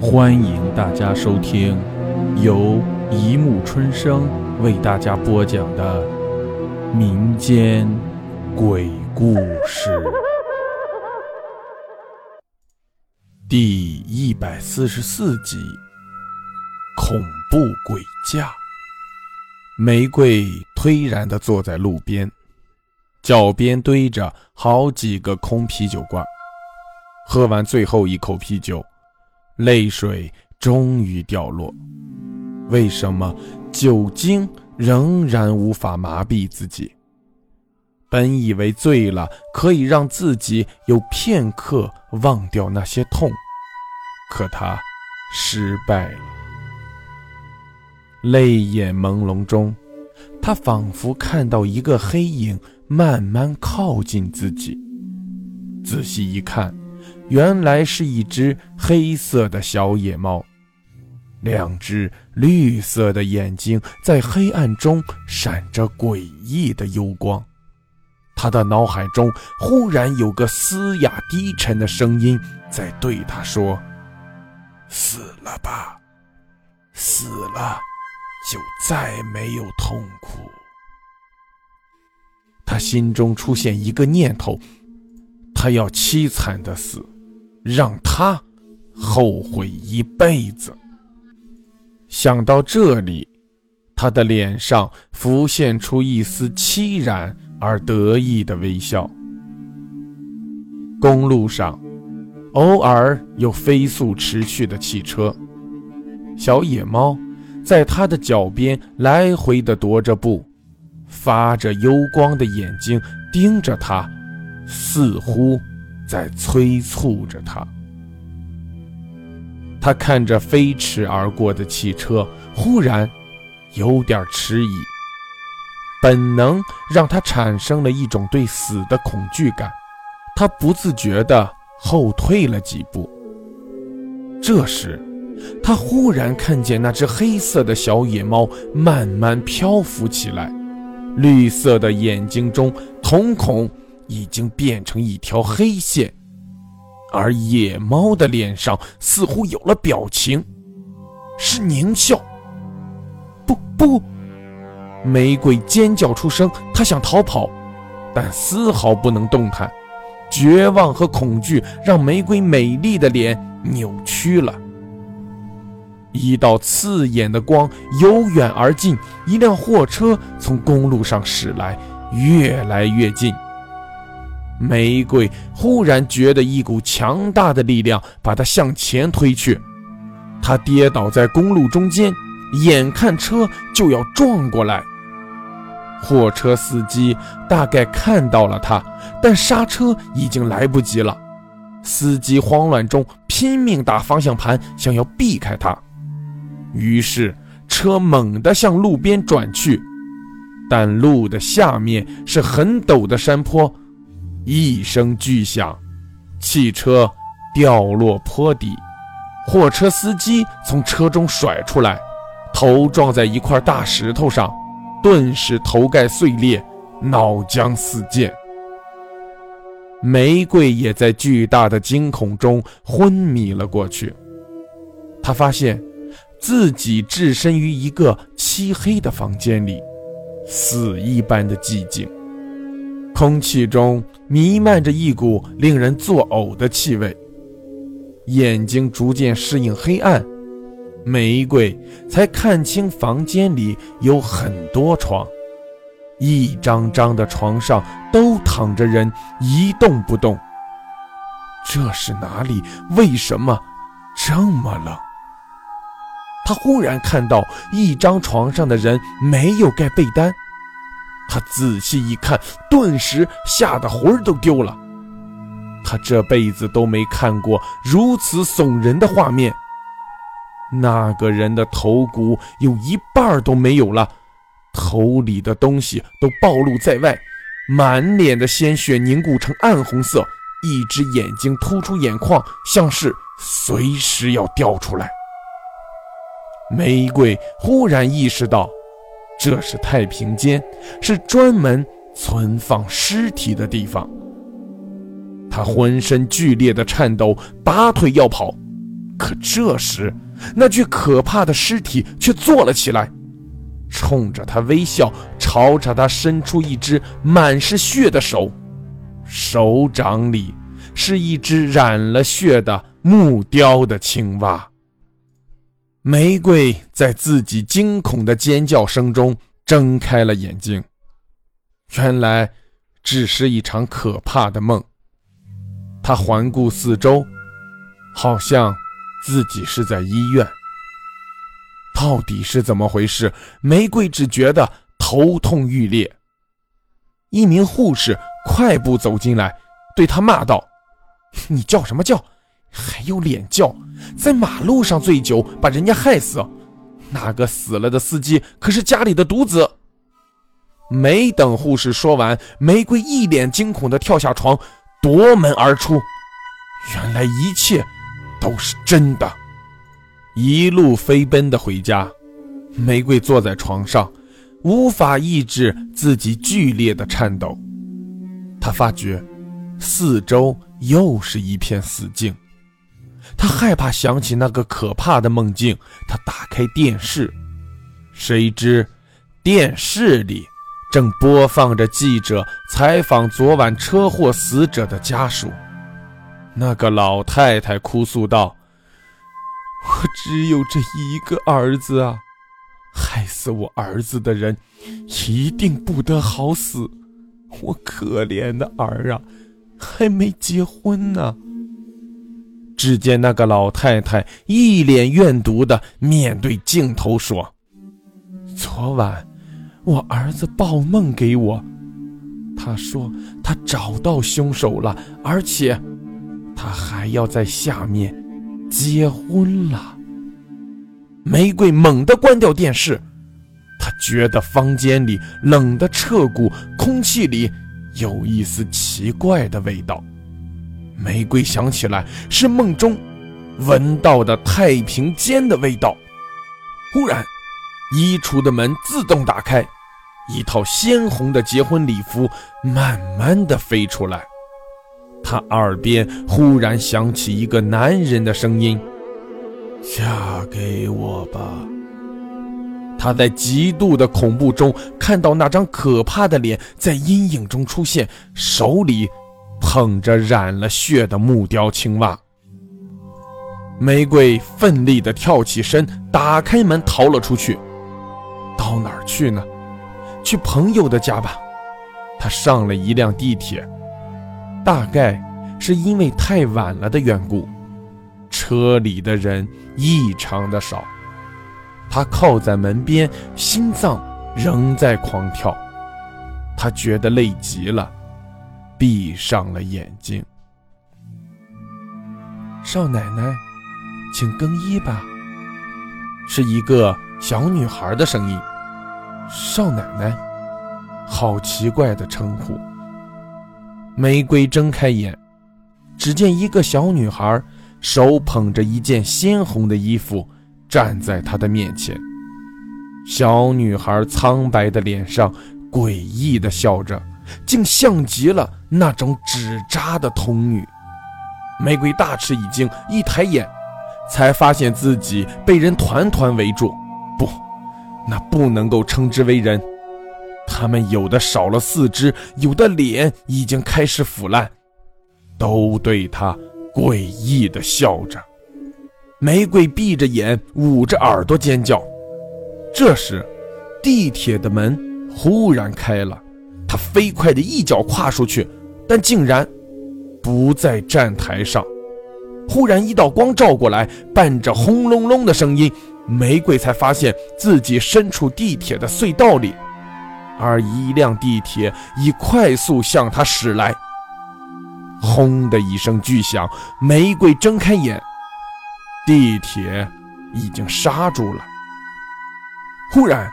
欢迎大家收听由一木春生为大家播讲的民间鬼故事第一百四十四集：恐怖鬼架。玫瑰颓然地坐在路边，脚边堆着好几个空啤酒罐。喝完最后一口啤酒，泪水终于掉落。为什么酒精仍然无法麻痹自己？本以为醉了可以让自己有片刻忘掉那些痛，可他失败了。泪眼朦胧中，他仿佛看到一个黑影慢慢靠近自己。仔细一看。原来是一只黑色的小野猫，两只绿色的眼睛在黑暗中闪着诡异的幽光。他的脑海中忽然有个嘶哑低沉的声音在对他说：“死了吧，死了，就再没有痛苦。”他心中出现一个念头：他要凄惨的死。让他后悔一辈子。想到这里，他的脸上浮现出一丝凄然而得意的微笑。公路上，偶尔有飞速驰去的汽车，小野猫在他的脚边来回的踱着步，发着幽光的眼睛盯着他，似乎……在催促着他。他看着飞驰而过的汽车，忽然有点迟疑。本能让他产生了一种对死的恐惧感，他不自觉地后退了几步。这时，他忽然看见那只黑色的小野猫慢慢漂浮起来，绿色的眼睛中瞳孔。已经变成一条黑线，而野猫的脸上似乎有了表情，是狞笑。不不！玫瑰尖叫出声，她想逃跑，但丝毫不能动弹。绝望和恐惧让玫瑰美丽的脸扭曲了。一道刺眼的光由远而近，一辆货车从公路上驶来，越来越近。玫瑰忽然觉得一股强大的力量把她向前推去，她跌倒在公路中间，眼看车就要撞过来。货车司机大概看到了她，但刹车已经来不及了。司机慌乱中拼命打方向盘，想要避开她，于是车猛地向路边转去，但路的下面是很陡的山坡。一声巨响，汽车掉落坡底，货车司机从车中甩出来，头撞在一块大石头上，顿时头盖碎裂，脑浆四溅。玫瑰也在巨大的惊恐中昏迷了过去。他发现自己置身于一个漆黑的房间里，死一般的寂静。空气中弥漫着一股令人作呕的气味，眼睛逐渐适应黑暗，玫瑰才看清房间里有很多床，一张张的床上都躺着人，一动不动。这是哪里？为什么这么冷？他忽然看到一张床上的人没有盖被单。他仔细一看，顿时吓得魂儿都丢了。他这辈子都没看过如此悚人的画面。那个人的头骨有一半都没有了，头里的东西都暴露在外，满脸的鲜血凝固成暗红色，一只眼睛突出眼眶，像是随时要掉出来。玫瑰忽然意识到。这是太平间，是专门存放尸体的地方。他浑身剧烈的颤抖，拔腿要跑，可这时，那具可怕的尸体却坐了起来，冲着他微笑，朝着他伸出一只满是血的手，手掌里是一只染了血的木雕的青蛙。玫瑰在自己惊恐的尖叫声中睁开了眼睛，原来只是一场可怕的梦。他环顾四周，好像自己是在医院。到底是怎么回事？玫瑰只觉得头痛欲裂。一名护士快步走进来，对他骂道：“你叫什么叫？还有脸叫！在马路上醉酒，把人家害死！那个死了的司机可是家里的独子。”没等护士说完，玫瑰一脸惊恐地跳下床。夺门而出，原来一切都是真的。一路飞奔的回家，玫瑰坐在床上，无法抑制自己剧烈的颤抖。她发觉四周又是一片死静，他害怕想起那个可怕的梦境。他打开电视，谁知电视里……正播放着记者采访昨晚车祸死者的家属。那个老太太哭诉道：“我只有这一个儿子啊，害死我儿子的人一定不得好死。我可怜的儿啊，还没结婚呢。”只见那个老太太一脸怨毒的面对镜头说：“昨晚。”我儿子报梦给我，他说他找到凶手了，而且他还要在下面结婚了。玫瑰猛地关掉电视，他觉得房间里冷得彻骨，空气里有一丝奇怪的味道。玫瑰想起来是梦中闻到的太平间的味道。忽然，衣橱的门自动打开。一套鲜红的结婚礼服慢慢的飞出来，他耳边忽然响起一个男人的声音：“嫁给我吧。”他在极度的恐怖中看到那张可怕的脸在阴影中出现，手里捧着染了血的木雕青蛙。玫瑰奋力的跳起身，打开门逃了出去。到哪儿去呢？去朋友的家吧，他上了一辆地铁，大概是因为太晚了的缘故，车里的人异常的少。他靠在门边，心脏仍在狂跳，他觉得累极了，闭上了眼睛。少奶奶，请更衣吧。是一个小女孩的声音。少奶奶，好奇怪的称呼。玫瑰睁开眼，只见一个小女孩手捧着一件鲜红的衣服站在她的面前。小女孩苍白的脸上诡异的笑着，竟像极了那种纸扎的童女。玫瑰大吃一惊，一抬眼，才发现自己被人团团围住。不。那不能够称之为人，他们有的少了四肢，有的脸已经开始腐烂，都对他诡异的笑着。玫瑰闭着眼，捂着耳朵尖叫。这时，地铁的门忽然开了，他飞快的一脚跨出去，但竟然不在站台上。忽然一道光照过来，伴着轰隆隆的声音。玫瑰才发现自己身处地铁的隧道里，而一辆地铁已快速向他驶来。轰的一声巨响，玫瑰睁开眼，地铁已经刹住了。忽然，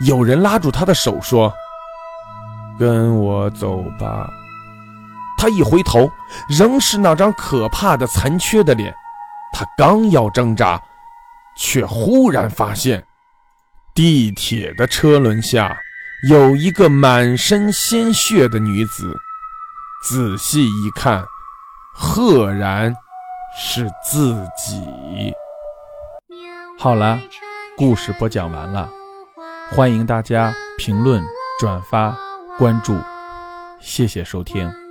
有人拉住他的手说：“跟我走吧。”他一回头，仍是那张可怕的残缺的脸。他刚要挣扎。却忽然发现，地铁的车轮下有一个满身鲜血的女子。仔细一看，赫然是自己。好了，故事播讲完了，欢迎大家评论、转发、关注，谢谢收听。